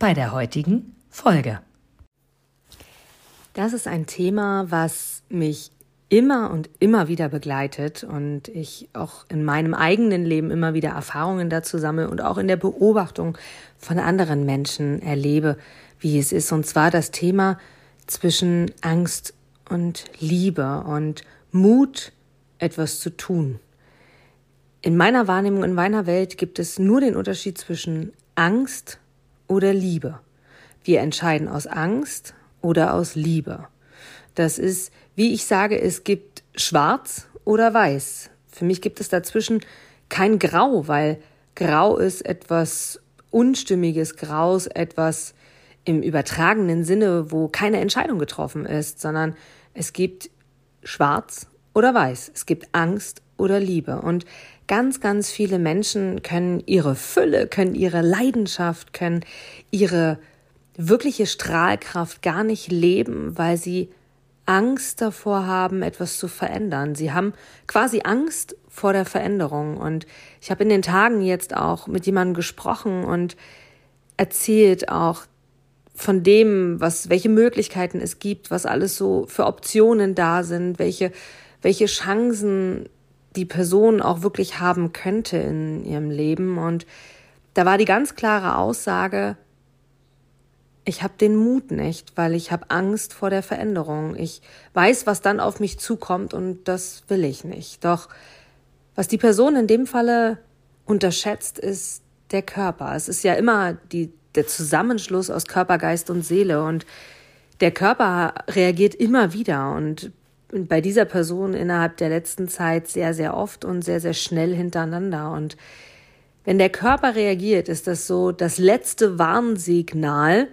bei der heutigen Folge. Das ist ein Thema, was mich immer und immer wieder begleitet und ich auch in meinem eigenen Leben immer wieder Erfahrungen dazu sammle und auch in der Beobachtung von anderen Menschen erlebe, wie es ist. Und zwar das Thema zwischen Angst und Liebe und Mut, etwas zu tun. In meiner Wahrnehmung, in meiner Welt gibt es nur den Unterschied zwischen Angst oder Liebe. Wir entscheiden aus Angst oder aus Liebe. Das ist, wie ich sage, es gibt schwarz oder weiß. Für mich gibt es dazwischen kein Grau, weil Grau ist etwas Unstimmiges, Grau ist etwas im übertragenen Sinne, wo keine Entscheidung getroffen ist, sondern es gibt schwarz oder weiß. Es gibt Angst oder Liebe. Und ganz, ganz viele Menschen können ihre Fülle, können ihre Leidenschaft, können ihre wirkliche Strahlkraft gar nicht leben, weil sie Angst davor haben, etwas zu verändern. Sie haben quasi Angst vor der Veränderung. Und ich habe in den Tagen jetzt auch mit jemandem gesprochen und erzählt auch von dem, was, welche Möglichkeiten es gibt, was alles so für Optionen da sind, welche, welche Chancen die Person auch wirklich haben könnte in ihrem Leben. Und da war die ganz klare Aussage, ich habe den Mut nicht, weil ich habe Angst vor der Veränderung. Ich weiß, was dann auf mich zukommt und das will ich nicht. Doch was die Person in dem Falle unterschätzt, ist der Körper. Es ist ja immer die, der Zusammenschluss aus Körper, Geist und Seele und der Körper reagiert immer wieder und bei dieser Person innerhalb der letzten Zeit sehr, sehr oft und sehr, sehr schnell hintereinander. Und wenn der Körper reagiert, ist das so das letzte Warnsignal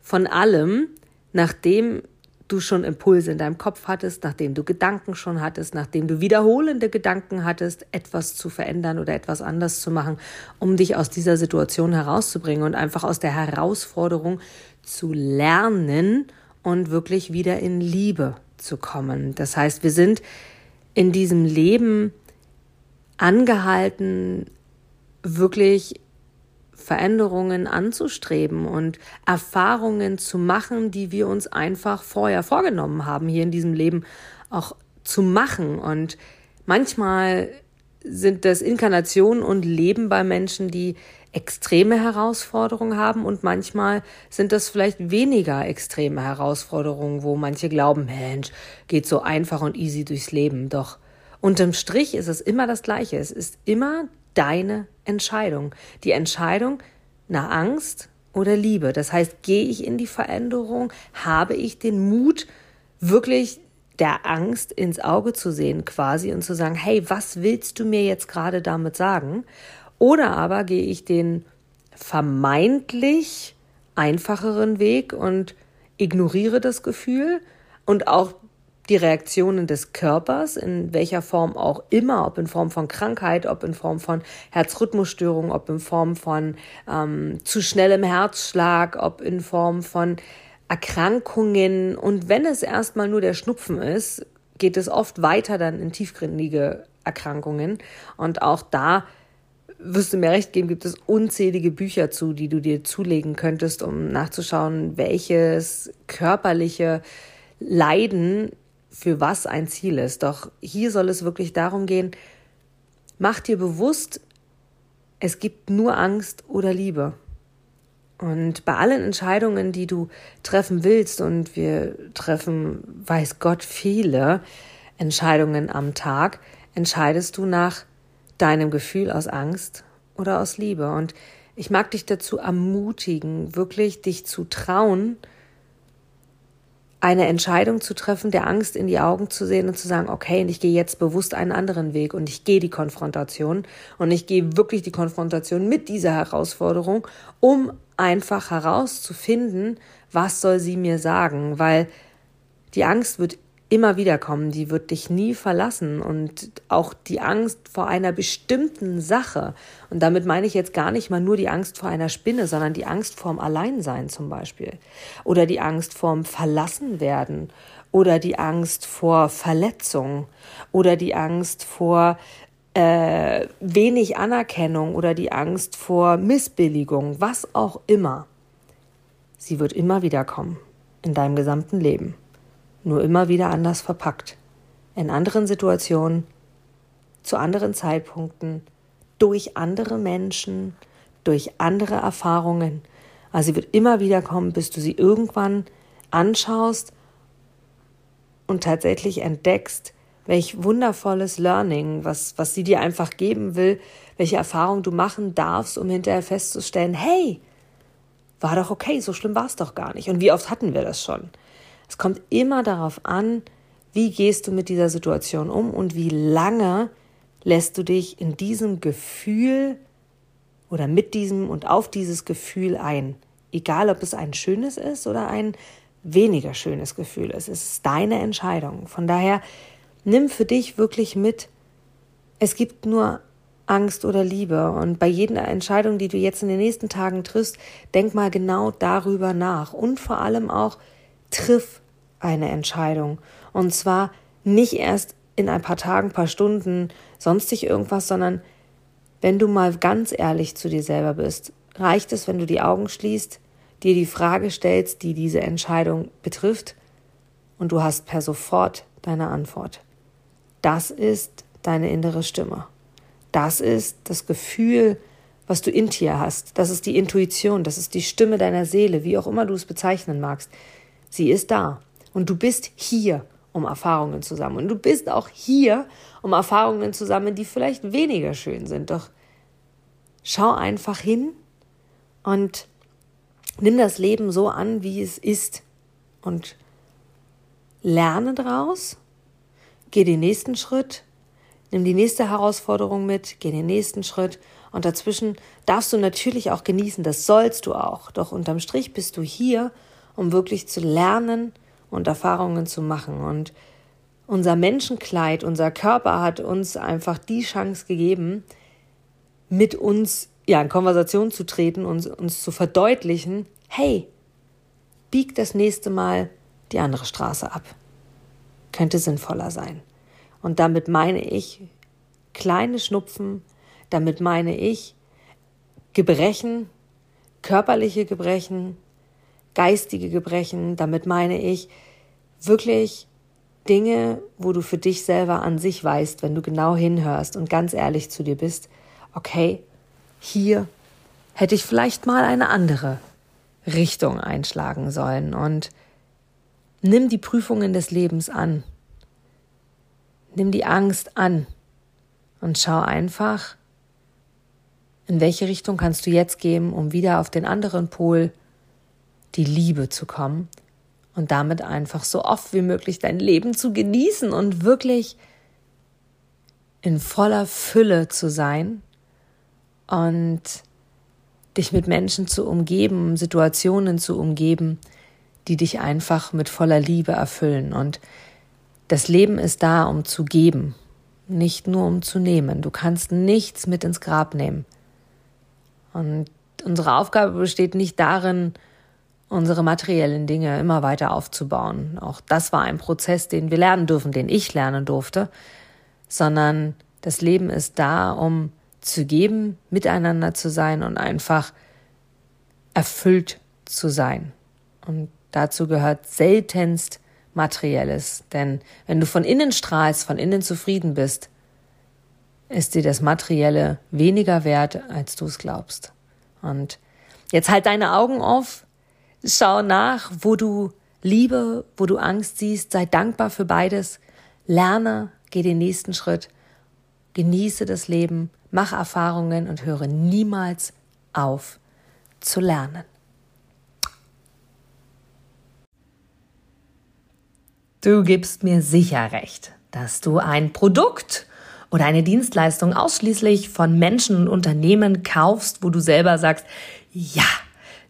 von allem, nachdem du schon Impulse in deinem Kopf hattest, nachdem du Gedanken schon hattest, nachdem du wiederholende Gedanken hattest, etwas zu verändern oder etwas anders zu machen, um dich aus dieser Situation herauszubringen und einfach aus der Herausforderung zu lernen und wirklich wieder in Liebe zu kommen. Das heißt, wir sind in diesem Leben angehalten, wirklich Veränderungen anzustreben und Erfahrungen zu machen, die wir uns einfach vorher vorgenommen haben, hier in diesem Leben auch zu machen. Und manchmal sind das Inkarnation und Leben bei Menschen, die extreme Herausforderungen haben und manchmal sind das vielleicht weniger extreme Herausforderungen, wo manche glauben, Mensch, geht so einfach und easy durchs Leben. Doch unterm Strich ist es immer das Gleiche. Es ist immer deine Entscheidung. Die Entscheidung nach Angst oder Liebe. Das heißt, gehe ich in die Veränderung? Habe ich den Mut, wirklich der Angst ins Auge zu sehen quasi und zu sagen, hey, was willst du mir jetzt gerade damit sagen? Oder aber gehe ich den vermeintlich einfacheren Weg und ignoriere das Gefühl und auch die Reaktionen des Körpers, in welcher Form auch immer, ob in Form von Krankheit, ob in Form von Herzrhythmusstörung, ob in Form von ähm, zu schnellem Herzschlag, ob in Form von Erkrankungen. Und wenn es erstmal nur der Schnupfen ist, geht es oft weiter dann in tiefgründige Erkrankungen. Und auch da wirst du mir recht geben, gibt es unzählige Bücher zu, die du dir zulegen könntest, um nachzuschauen, welches körperliche Leiden für was ein Ziel ist. Doch hier soll es wirklich darum gehen, mach dir bewusst, es gibt nur Angst oder Liebe. Und bei allen Entscheidungen, die du treffen willst, und wir treffen, weiß Gott, viele Entscheidungen am Tag, entscheidest du nach deinem Gefühl aus Angst oder aus Liebe. Und ich mag dich dazu ermutigen, wirklich dich zu trauen, eine Entscheidung zu treffen, der Angst in die Augen zu sehen und zu sagen, okay, und ich gehe jetzt bewusst einen anderen Weg und ich gehe die Konfrontation und ich gehe wirklich die Konfrontation mit dieser Herausforderung, um einfach herauszufinden, was soll sie mir sagen, weil die Angst wird immer wieder kommen, die wird dich nie verlassen und auch die Angst vor einer bestimmten Sache. Und damit meine ich jetzt gar nicht mal nur die Angst vor einer Spinne, sondern die Angst vorm Alleinsein zum Beispiel. Oder die Angst vorm Verlassenwerden. Oder die Angst vor Verletzung. Oder die Angst vor äh, wenig Anerkennung. Oder die Angst vor Missbilligung. Was auch immer. Sie wird immer wieder kommen in deinem gesamten Leben nur immer wieder anders verpackt. In anderen Situationen, zu anderen Zeitpunkten, durch andere Menschen, durch andere Erfahrungen. Also sie wird immer wieder kommen, bis du sie irgendwann anschaust und tatsächlich entdeckst, welch wundervolles Learning, was, was sie dir einfach geben will, welche Erfahrung du machen darfst, um hinterher festzustellen, hey, war doch okay, so schlimm war es doch gar nicht. Und wie oft hatten wir das schon? Es kommt immer darauf an, wie gehst du mit dieser Situation um und wie lange lässt du dich in diesem Gefühl oder mit diesem und auf dieses Gefühl ein. Egal, ob es ein schönes ist oder ein weniger schönes Gefühl ist. Es ist deine Entscheidung. Von daher nimm für dich wirklich mit, es gibt nur Angst oder Liebe. Und bei jeder Entscheidung, die du jetzt in den nächsten Tagen triffst, denk mal genau darüber nach. Und vor allem auch, triff eine Entscheidung. Und zwar nicht erst in ein paar Tagen, paar Stunden, sonstig irgendwas, sondern wenn du mal ganz ehrlich zu dir selber bist, reicht es, wenn du die Augen schließt, dir die Frage stellst, die diese Entscheidung betrifft, und du hast per sofort deine Antwort. Das ist deine innere Stimme. Das ist das Gefühl, was du in dir hast. Das ist die Intuition, das ist die Stimme deiner Seele, wie auch immer du es bezeichnen magst. Sie ist da. Und du bist hier, um Erfahrungen zu sammeln. Und du bist auch hier, um Erfahrungen zu sammeln, die vielleicht weniger schön sind. Doch schau einfach hin und nimm das Leben so an, wie es ist. Und lerne daraus. Geh den nächsten Schritt. Nimm die nächste Herausforderung mit. Geh den nächsten Schritt. Und dazwischen darfst du natürlich auch genießen. Das sollst du auch. Doch unterm Strich bist du hier, um wirklich zu lernen und Erfahrungen zu machen. Und unser Menschenkleid, unser Körper hat uns einfach die Chance gegeben, mit uns ja in Konversation zu treten und uns zu verdeutlichen, hey, bieg das nächste Mal die andere Straße ab. Könnte sinnvoller sein. Und damit meine ich kleine Schnupfen, damit meine ich Gebrechen, körperliche Gebrechen, geistige Gebrechen. Damit meine ich wirklich Dinge, wo du für dich selber an sich weißt, wenn du genau hinhörst und ganz ehrlich zu dir bist, okay, hier hätte ich vielleicht mal eine andere Richtung einschlagen sollen und nimm die Prüfungen des Lebens an. Nimm die Angst an und schau einfach, in welche Richtung kannst du jetzt gehen, um wieder auf den anderen Pol die Liebe zu kommen und damit einfach so oft wie möglich dein Leben zu genießen und wirklich in voller Fülle zu sein und dich mit Menschen zu umgeben, Situationen zu umgeben, die dich einfach mit voller Liebe erfüllen. Und das Leben ist da, um zu geben, nicht nur um zu nehmen. Du kannst nichts mit ins Grab nehmen. Und unsere Aufgabe besteht nicht darin, unsere materiellen Dinge immer weiter aufzubauen. Auch das war ein Prozess, den wir lernen dürfen, den ich lernen durfte, sondern das Leben ist da, um zu geben, miteinander zu sein und einfach erfüllt zu sein. Und dazu gehört seltenst Materielles. Denn wenn du von innen strahlst, von innen zufrieden bist, ist dir das Materielle weniger wert, als du es glaubst. Und jetzt halt deine Augen auf, Schau nach, wo du Liebe, wo du Angst siehst, sei dankbar für beides, lerne, geh den nächsten Schritt, genieße das Leben, mach Erfahrungen und höre niemals auf zu lernen. Du gibst mir sicher recht, dass du ein Produkt oder eine Dienstleistung ausschließlich von Menschen und Unternehmen kaufst, wo du selber sagst, ja,